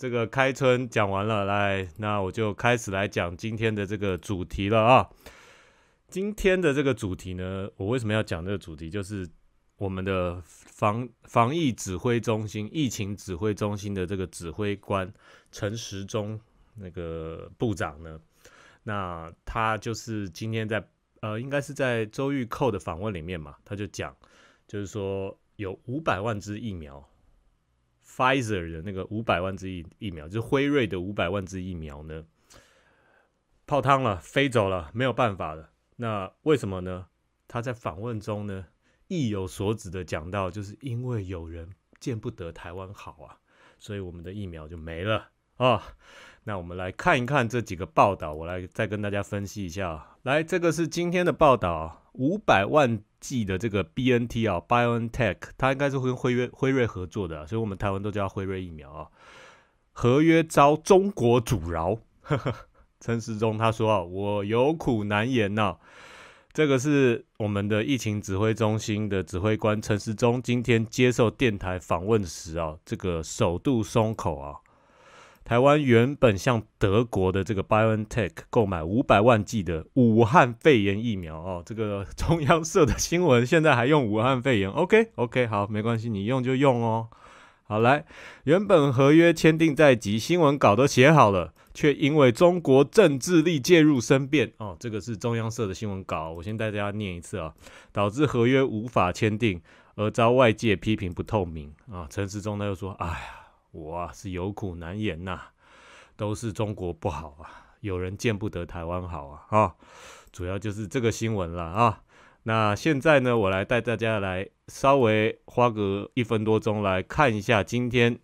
这个开春讲完了，来，那我就开始来讲今天的这个主题了啊。今天的这个主题呢，我为什么要讲这个主题？就是我们的防防疫指挥中心、疫情指挥中心的这个指挥官陈时中那个部长呢，那他就是今天在呃，应该是在周玉蔻的访问里面嘛，他就讲，就是说有五百万支疫苗。Pfizer 的那个五百万支疫疫苗，就是辉瑞的五百万支疫苗呢，泡汤了，飞走了，没有办法了。那为什么呢？他在访问中呢，意有所指的讲到，就是因为有人见不得台湾好啊，所以我们的疫苗就没了啊。那我们来看一看这几个报道，我来再跟大家分析一下。来，这个是今天的报道，五百万剂的这个 B N T 啊，BioNTech，它应该是跟辉瑞辉瑞合作的，所以我们台湾都叫辉瑞疫苗啊。合约遭中国阻挠，陈时中他说啊，我有苦难言呐。这个是我们的疫情指挥中心的指挥官陈时中今天接受电台访问时啊，这个首度松口啊。台湾原本向德国的这个 BioNTech 购买五百万剂的武汉肺炎疫苗哦，这个中央社的新闻现在还用武汉肺炎，OK OK 好，没关系，你用就用哦。好来，原本合约签订在即，新闻稿都写好了，却因为中国政治力介入生变哦，这个是中央社的新闻稿，我先带大家念一次啊，导致合约无法签订，而遭外界批评不透明啊。陈时中他又说，哎呀。我啊是有苦难言呐，都是中国不好啊，有人见不得台湾好啊啊，主要就是这个新闻了啊。那现在呢，我来带大家来稍微花个一分多钟来看一下，今天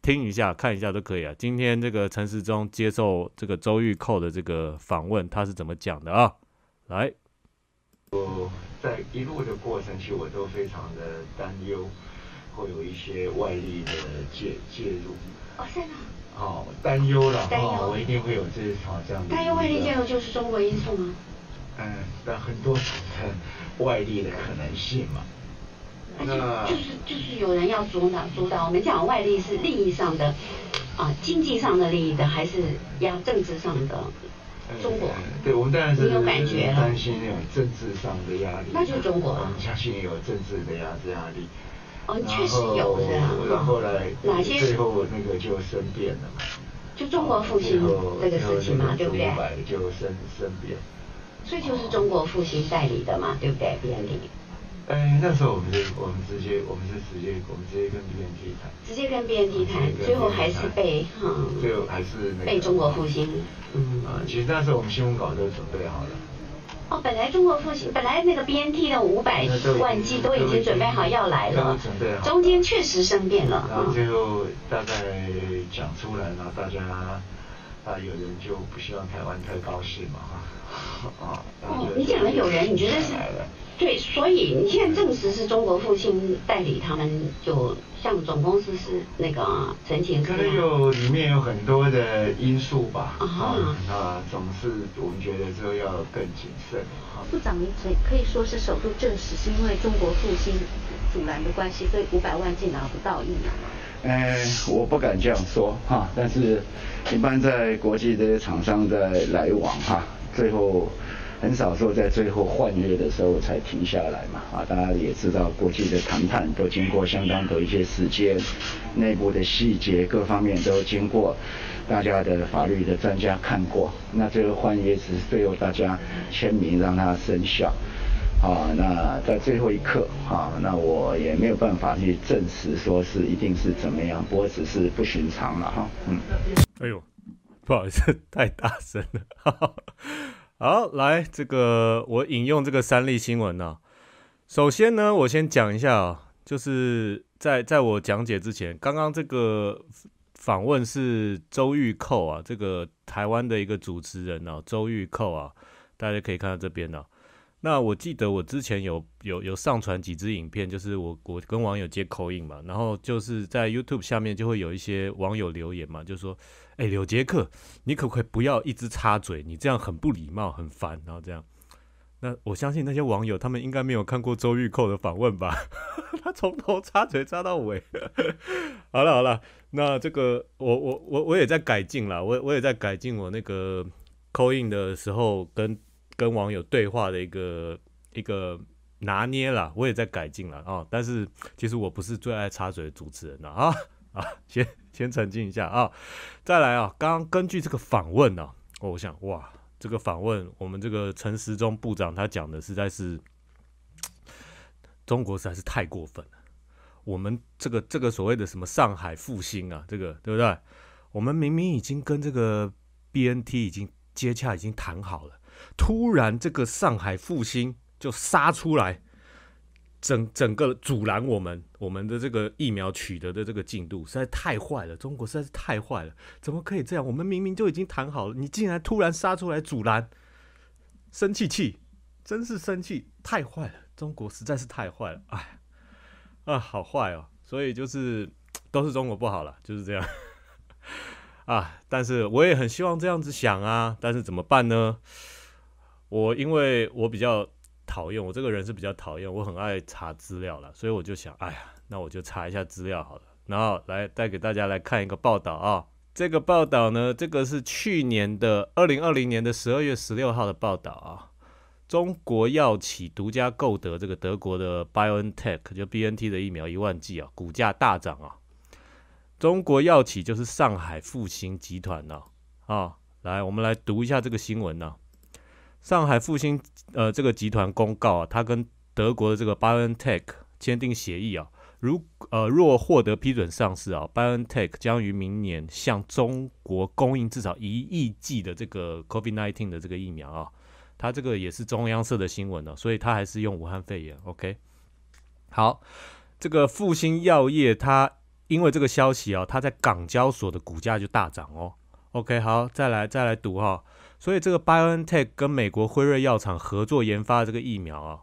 听一下看一下都可以啊。今天这个陈时中接受这个周玉蔻的这个访问，他是怎么讲的啊？来，我在一路的过程，其实我都非常的担忧。会有一些外力的介介入，哦，是吗？哦，担忧了，哦，我一定会有这场这样的。担忧外力介入就是中国因素吗？嗯，但很多种的外力的可能性嘛。那就是就是有人要主导主导，我们讲外力是利益上的啊，经济上的利益的，还是压政治上的？中国，对我们当然是有感觉担心那种政治上的压力。那就是中国，我们相信有政治的压压力。哦，确实有的啊。然后来，哪些？最后那个就生变了嘛。就中国复兴这个事情嘛，对不对？就生生变。所以就是中国复兴代理的嘛，对不对？B N T。哎，那时候我们就我们直接我们是直接我们直接跟 B N T 谈。直接跟 B N T 谈，最后还是被哈。最后还是被中国复兴。嗯。啊，其实那时候我们新闻稿都准备好了。哦，本来中国复兴，本来那个 B N T 的五百万剂都已经准备好要来了，中间确实生变了。然后最后大概讲出来然后，大家啊有人就不希望台湾太高兴嘛哈。啊。哦，你讲的有人，你觉得是？对，所以你现在证实是中国复兴代理，他们就像总公司是那个陈前可能有里面有很多的因素吧。啊。啊，总是我们觉得这个要更谨慎。部长，您可可以说是首度证实是因为中国复兴阻拦的关系，所以五百万竟拿不到疫苗。呃，我不敢这样说哈，但是一般在国际这些厂商在来往哈，最后。很少说在最后换约的时候才停下来嘛，啊，大家也知道国际的谈判都经过相当的一些时间，内部的细节各方面都经过大家的法律的专家看过，那最后换约只是最后大家签名让它生效，啊，那在最后一刻，啊，那我也没有办法去证实说是一定是怎么样，不过只是不寻常了哈，嗯。哎呦，不好意思，太大声了。哈 哈好，来这个我引用这个三立新闻呢。首先呢，我先讲一下啊，就是在在我讲解之前，刚刚这个访问是周玉蔻啊，这个台湾的一个主持人啊，周玉蔻啊，大家可以看到这边呢。那我记得我之前有有有上传几支影片，就是我我跟网友接口音嘛，然后就是在 YouTube 下面就会有一些网友留言嘛，就说。哎，柳杰克，你可不可以不要一直插嘴？你这样很不礼貌，很烦。然后这样，那我相信那些网友他们应该没有看过周玉蔻的访问吧？他从头插嘴插到尾。好了好了，那这个我我我我也在改进了，我我也在改进我那个扣印的时候跟跟网友对话的一个一个拿捏了，我也在改进了啊。但是其实我不是最爱插嘴的主持人了啊 啊，先先澄清一下啊。再来啊，刚刚根据这个访问呢，我想哇。这个访问，我们这个陈时中部长他讲的实在是，中国实在是太过分了。我们这个这个所谓的什么上海复兴啊，这个对不对？我们明明已经跟这个 BNT 已经接洽，已经谈好了，突然这个上海复兴就杀出来。整整个阻拦我们我们的这个疫苗取得的这个进度实在太坏了，中国实在是太坏了，怎么可以这样？我们明明就已经谈好了，你竟然突然杀出来阻拦，生气气，真是生气，太坏了，中国实在是太坏了，哎，啊，好坏哦，所以就是 都是中国不好了，就是这样，啊，但是我也很希望这样子想啊，但是怎么办呢？我因为我比较。讨厌我这个人是比较讨厌，我很爱查资料了，所以我就想，哎呀，那我就查一下资料好了，然后来带给大家来看一个报道啊。这个报道呢，这个是去年的二零二零年的十二月十六号的报道啊。中国药企独家购得这个德国的 BioNTech 就 BNT 的疫苗一万剂啊，股价大涨啊。中国药企就是上海复星集团呢啊，来，我们来读一下这个新闻呢。上海复兴呃这个集团公告啊，他跟德国的这个 BioNTech 签订协议啊，如呃若获得批准上市啊，BioNTech 将于明年向中国供应至少一亿剂的这个 COVID-19 的这个疫苗啊，它这个也是中央社的新闻呢，所以它还是用武汉肺炎。OK，好，这个复兴药业它因为这个消息啊，它在港交所的股价就大涨哦。OK，好，再来再来读哈。所以这个 BioNTech 跟美国辉瑞药厂合作研发的这个疫苗啊，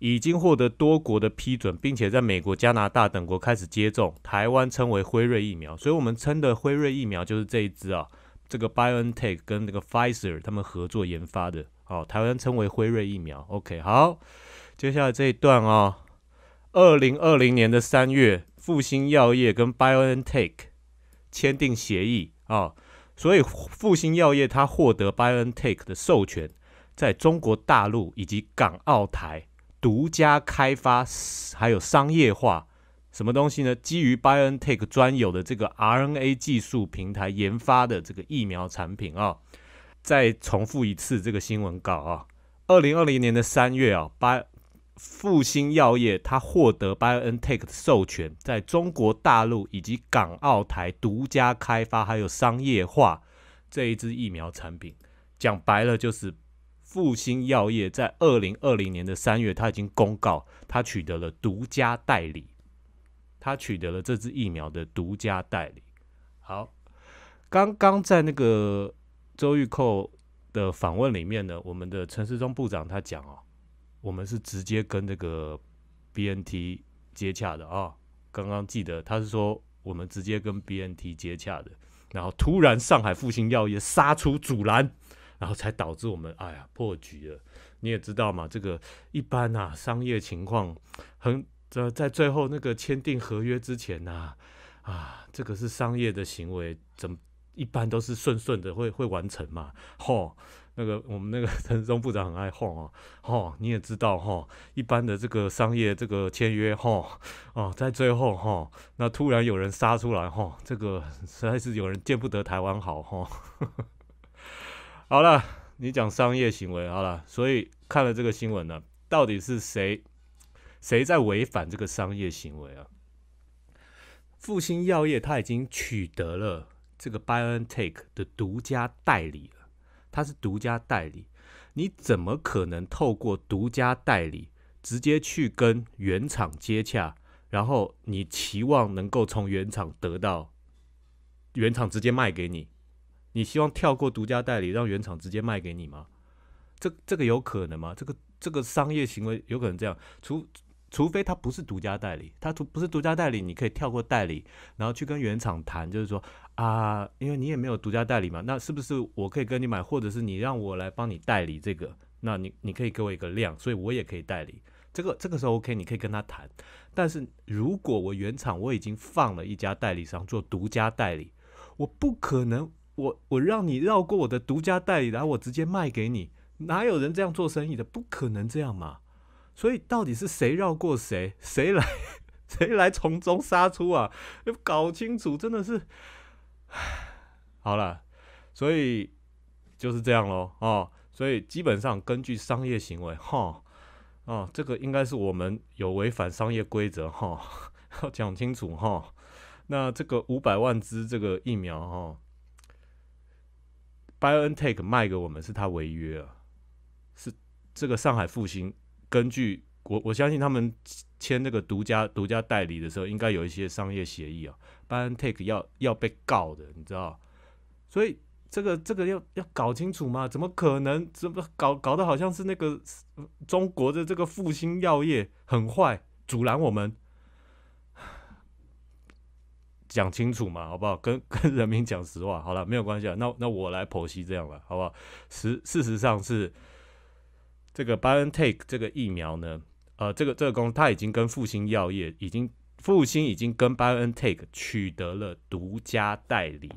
已经获得多国的批准，并且在美国、加拿大等国开始接种。台湾称为辉瑞疫苗，所以我们称的辉瑞疫苗就是这一支啊。这个 BioNTech 跟那个 Pfizer 他们合作研发的，哦，台湾称为辉瑞疫苗。OK，好，接下来这一段啊，二零二零年的三月，复兴药业跟 BioNTech 签订协议啊。所以复兴药业它获得 BioNTech 的授权，在中国大陆以及港澳台独家开发，还有商业化什么东西呢？基于 BioNTech 专有的这个 RNA 技术平台研发的这个疫苗产品啊。再重复一次这个新闻稿啊，二零二零年的三月啊，Bio 复兴药业，它获得 BioNTech 的授权，在中国大陆以及港澳台独家开发，还有商业化这一支疫苗产品。讲白了，就是复兴药业在二零二零年的三月，它已经公告，它取得了独家代理，它取得了这支疫苗的独家代理。好，刚刚在那个周玉蔻的访问里面呢，我们的陈世忠部长他讲哦。我们是直接跟这个 BNT 接洽的啊，刚刚记得他是说我们直接跟 BNT 接洽的，然后突然上海复兴药业杀出阻拦，然后才导致我们哎呀破局了。你也知道嘛，这个一般啊商业情况很在在最后那个签订合约之前呐啊，这个是商业的行为，怎么一般都是顺顺的会会完成嘛，吼。那个我们那个陈忠部长很爱晃哦，吼你也知道哈，一般的这个商业这个签约哈，哦在最后哈，那突然有人杀出来哈，这个实在是有人见不得台湾好哈。好了，你讲商业行为好了，所以看了这个新闻呢，到底是谁谁在违反这个商业行为啊？复兴药业他已经取得了这个 BioNTech 的独家代理。他是独家代理，你怎么可能透过独家代理直接去跟原厂接洽，然后你期望能够从原厂得到原厂直接卖给你？你希望跳过独家代理，让原厂直接卖给你吗？这这个有可能吗？这个这个商业行为有可能这样？除除非他不是独家代理，他不是独家代理，你可以跳过代理，然后去跟原厂谈，就是说啊，因为你也没有独家代理嘛，那是不是我可以跟你买，或者是你让我来帮你代理这个？那你你可以给我一个量，所以我也可以代理。这个这个时候 OK，你可以跟他谈。但是如果我原厂我已经放了一家代理商做独家代理，我不可能我我让你绕过我的独家代理，然后我直接卖给你，哪有人这样做生意的？不可能这样嘛。所以到底是谁绕过谁，谁来 谁来从中杀出啊？要搞清楚，真的是，好了，所以就是这样喽哦。所以基本上根据商业行为，哈，哦，这个应该是我们有违反商业规则，哈，要讲清楚哈。那这个五百万支这个疫苗，哈，BioNTech 卖给我们是他违约啊，是这个上海复兴根据我我相信他们签那个独家独家代理的时候，应该有一些商业协议啊，BioNTech 要要被告的，你知道，所以。这个这个要要搞清楚吗？怎么可能？怎么搞搞得好像是那个中国的这个复兴药业很坏，阻拦我们？讲清楚嘛，好不好？跟跟人民讲实话。好了，没有关系啊。那那我来剖析这样了，好不好？实事实上是这个 BioNTech 这个疫苗呢，呃，这个这个公司它已经跟复兴药业已经复兴已经跟 BioNTech 取得了独家代理了。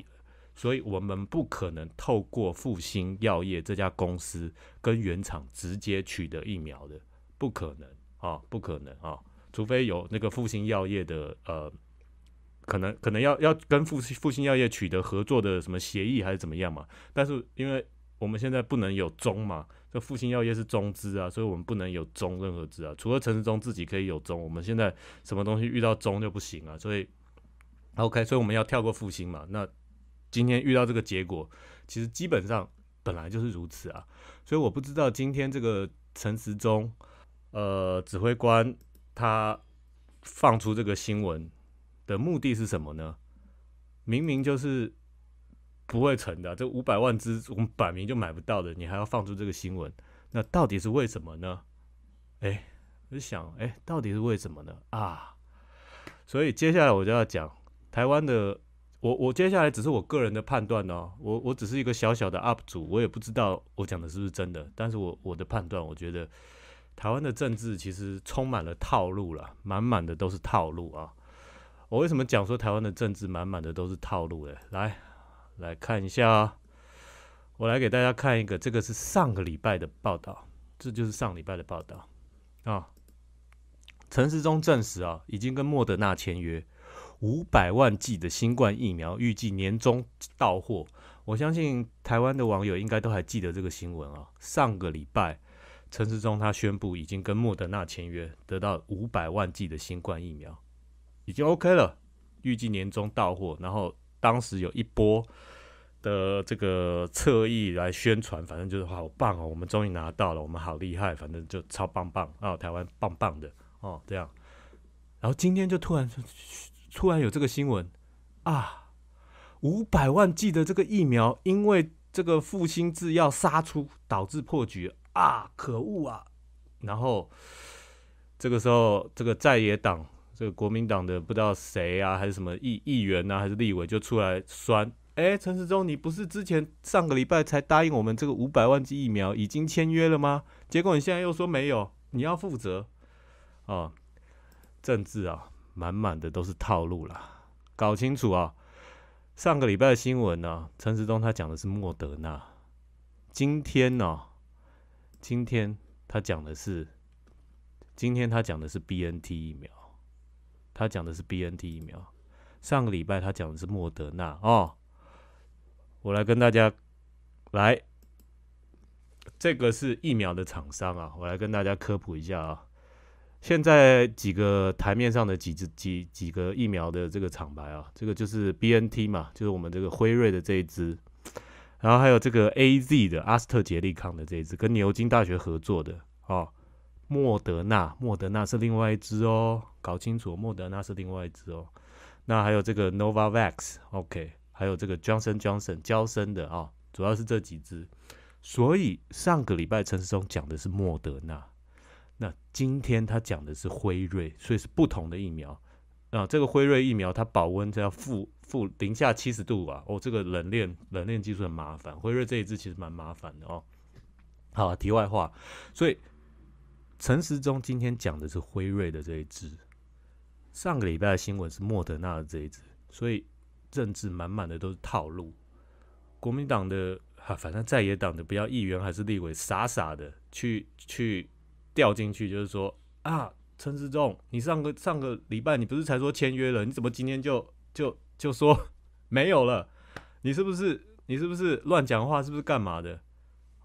所以我们不可能透过复兴药业这家公司跟原厂直接取得疫苗的，不可能啊，不可能啊，除非有那个复兴药业的呃，可能可能要要跟复复兴药业取得合作的什么协议还是怎么样嘛？但是因为我们现在不能有中嘛，这复兴药业是中资啊，所以我们不能有中任何资啊，除了陈时中自己可以有中，我们现在什么东西遇到中就不行啊，所以 OK，所以我们要跳过复兴嘛，那。今天遇到这个结果，其实基本上本来就是如此啊，所以我不知道今天这个陈时中，呃，指挥官他放出这个新闻的目的是什么呢？明明就是不会成的，这五百万只我们摆明就买不到的，你还要放出这个新闻，那到底是为什么呢？哎，我就想，哎，到底是为什么呢？啊，所以接下来我就要讲台湾的。我我接下来只是我个人的判断哦，我我只是一个小小的 UP 主，我也不知道我讲的是不是真的，但是我我的判断，我觉得台湾的政治其实充满了套路了，满满的都是套路啊！我为什么讲说台湾的政治满满的都是套路哎？来来看一下，我来给大家看一个，这个是上个礼拜的报道，这就是上礼拜的报道啊，陈时中证实啊，已经跟莫德纳签约。五百万剂的新冠疫苗预计年中到货，我相信台湾的网友应该都还记得这个新闻啊。上个礼拜，陈时中他宣布已经跟莫德纳签约，得到五百万剂的新冠疫苗，已经 OK 了，预计年中到货。然后当时有一波的这个侧翼来宣传，反正就是好棒哦，我们终于拿到了，我们好厉害，反正就超棒棒啊，台湾棒棒的哦，这样。然后今天就突然。突然有这个新闻啊，五百万剂的这个疫苗，因为这个复兴制药杀出，导致破局啊！可恶啊！然后这个时候，这个在野党，这个国民党的不知道谁啊，还是什么议议员啊，还是立委，就出来酸：哎，陈时中，你不是之前上个礼拜才答应我们这个五百万剂疫苗已经签约了吗？结果你现在又说没有，你要负责啊！政治啊！满满的都是套路啦，搞清楚啊！上个礼拜的新闻呢，陈时中他讲的是莫德纳，今天呢，今天他讲的是，今天他讲的是 B N T 疫苗，他讲的是 B N T 疫苗。上个礼拜他讲的是莫德纳哦，我来跟大家来，这个是疫苗的厂商啊，我来跟大家科普一下啊。现在几个台面上的几支几几个疫苗的这个厂牌啊，这个就是 B N T 嘛，就是我们这个辉瑞的这一支，然后还有这个 A Z 的阿斯特捷利康的这一支，跟牛津大学合作的哦。莫德纳，莫德纳是另外一支哦，搞清楚，莫德纳是另外一支哦。那还有这个 Novavax，OK，还有这个 Johnson Johnson 交生的啊，主要是这几支。所以上个礼拜陈世忠讲的是莫德纳。那今天他讲的是辉瑞，所以是不同的疫苗啊。这个辉瑞疫苗它保温要负负零下七十度啊。哦，这个冷链冷链技术很麻烦，辉瑞这一支其实蛮麻烦的哦。好，题外话，所以陈时中今天讲的是辉瑞的这一支，上个礼拜的新闻是莫德纳的这一支，所以政治满满的都是套路。国民党的哈，反正在野党的，不要议员还是立委，傻傻的去去掉进去，就是说啊，陈时中，你上个上个礼拜你不是才说签约了，你怎么今天就就就说没有了？你是不是你是不是乱讲话？是不是干嘛的？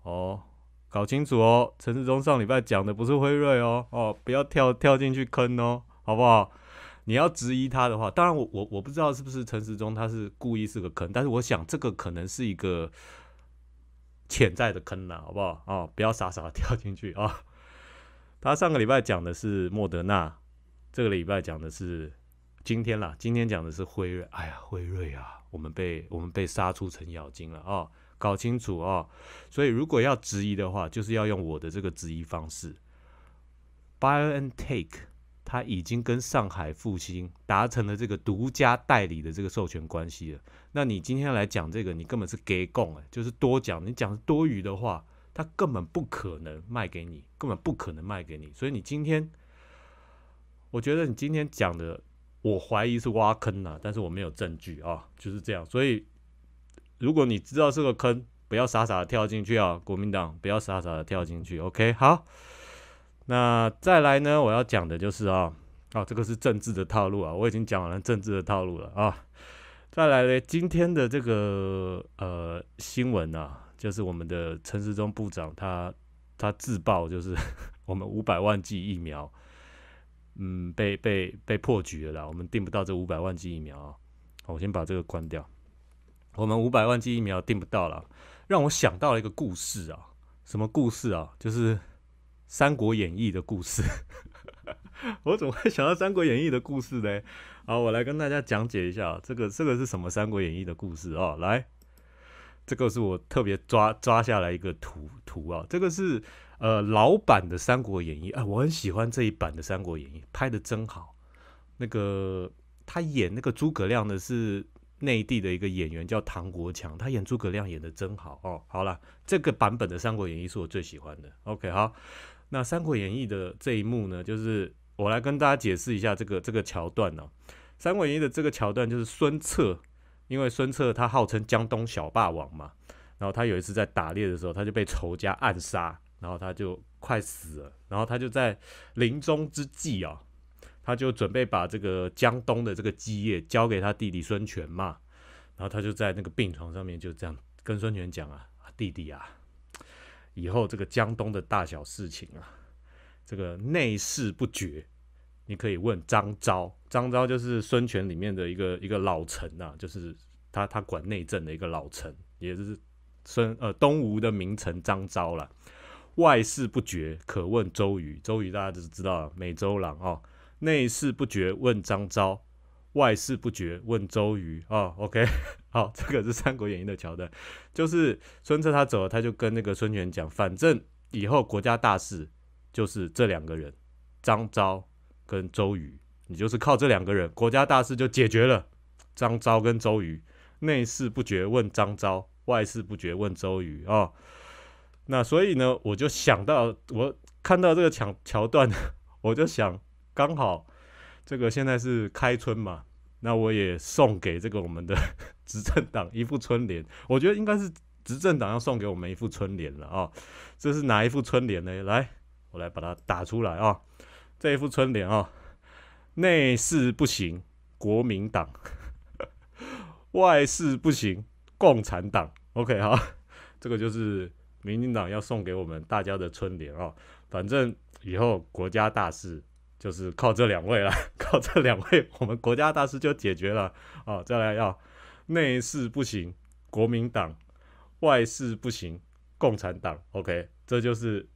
哦。搞清楚哦，陈世忠上礼拜讲的不是辉瑞哦，哦，不要跳跳进去坑哦，好不好？你要质疑他的话，当然我我我不知道是不是陈时忠他是故意是个坑，但是我想这个可能是一个潜在的坑呐，好不好？哦，不要傻傻跳进去啊。他上个礼拜讲的是莫德纳，这个礼拜讲的是今天啦，今天讲的是辉瑞。哎呀，辉瑞啊，我们被我们被杀出程咬金了啊。搞清楚哦，所以如果要质疑的话，就是要用我的这个质疑方式。BioNTech 它已经跟上海复兴达成了这个独家代理的这个授权关系了。那你今天来讲这个，你根本是给供哎，就是多讲，你讲多余的话，它根本不可能卖给你，根本不可能卖给你。所以你今天，我觉得你今天讲的，我怀疑是挖坑了，但是我没有证据啊，就是这样，所以。如果你知道是个坑，不要傻傻的跳进去啊！国民党不要傻傻的跳进去。OK，好，那再来呢？我要讲的就是啊，啊，这个是政治的套路啊，我已经讲完了政治的套路了啊。再来呢，今天的这个呃新闻啊，就是我们的陈时中部长他他自曝就是 我们五百万剂疫苗，嗯，被被被破局了啦，我们订不到这五百万剂疫苗啊。我先把这个关掉。我们五百万剂疫苗订不到了，让我想到了一个故事啊，什么故事啊？就是《三国演义》的故事。我怎么会想到《三国演义》的故事呢？好，我来跟大家讲解一下，这个这个是什么《三国演义》的故事啊？来，这个是我特别抓抓下来一个图图啊，这个是呃老版的《三国演义》啊，我很喜欢这一版的《三国演义》，拍的真好。那个他演那个诸葛亮的是。内地的一个演员叫唐国强，他演诸葛亮演的真好哦。好了，这个版本的《三国演义》是我最喜欢的。OK，好，那《三国演义》的这一幕呢，就是我来跟大家解释一下这个这个桥段呢。《三国演义》的这个桥段就是孙策，因为孙策他号称江东小霸王嘛，然后他有一次在打猎的时候，他就被仇家暗杀，然后他就快死了，然后他就在临终之际啊。他就准备把这个江东的这个基业交给他弟弟孙权嘛，然后他就在那个病床上面就这样跟孙权讲啊，弟弟啊，以后这个江东的大小事情啊，这个内事不决，你可以问张昭，张昭就是孙权里面的一个一个老臣呐，就是他他管内政的一个老臣，也就是孙呃东吴的名臣张昭了。外事不决，可问周瑜，周瑜大家都知道美周郎哦。内事不决问张昭，外事不决问周瑜啊。OK，好，这个是《三国演义》的桥段，就是孙策他走了，他就跟那个孙权讲，反正以后国家大事就是这两个人，张昭跟周瑜，你就是靠这两个人，国家大事就解决了。张昭跟周瑜，内事不决问张昭，外事不决问周瑜啊。那所以呢，我就想到，我看到这个桥桥段，我就想。刚好这个现在是开春嘛，那我也送给这个我们的 执政党一副春联。我觉得应该是执政党要送给我们一副春联了啊！这是哪一副春联呢？来，我来把它打出来啊！这一副春联啊，内事不行，国民党；外事不行，共产党。OK 哈，这个就是民进党要送给我们大家的春联啊！反正以后国家大事。就是靠这两位了，靠这两位，我们国家大事就解决了啊！再来要内事不行，国民党；外事不行，共产党。OK，这就是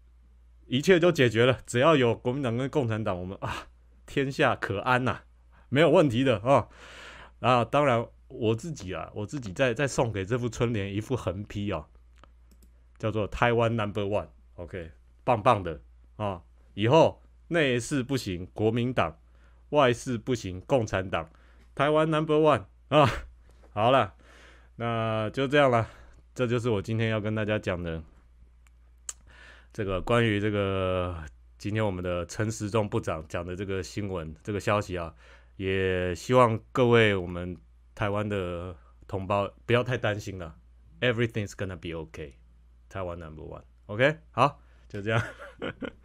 一切就解决了。只要有国民党跟共产党，我们啊，天下可安呐，没有问题的啊！啊，当然我自己啊，我自己再再送给这副春联一副横批啊，叫做台湾 Number One。OK，棒棒的啊！以后。内事不行，国民党；外事不行，共产党。台湾 Number One 啊！好了，那就这样了。这就是我今天要跟大家讲的这个关于这个今天我们的陈时中部长讲的这个新闻这个消息啊，也希望各位我们台湾的同胞不要太担心了，Everything's gonna be okay，台湾 Number One，OK，好，就这样。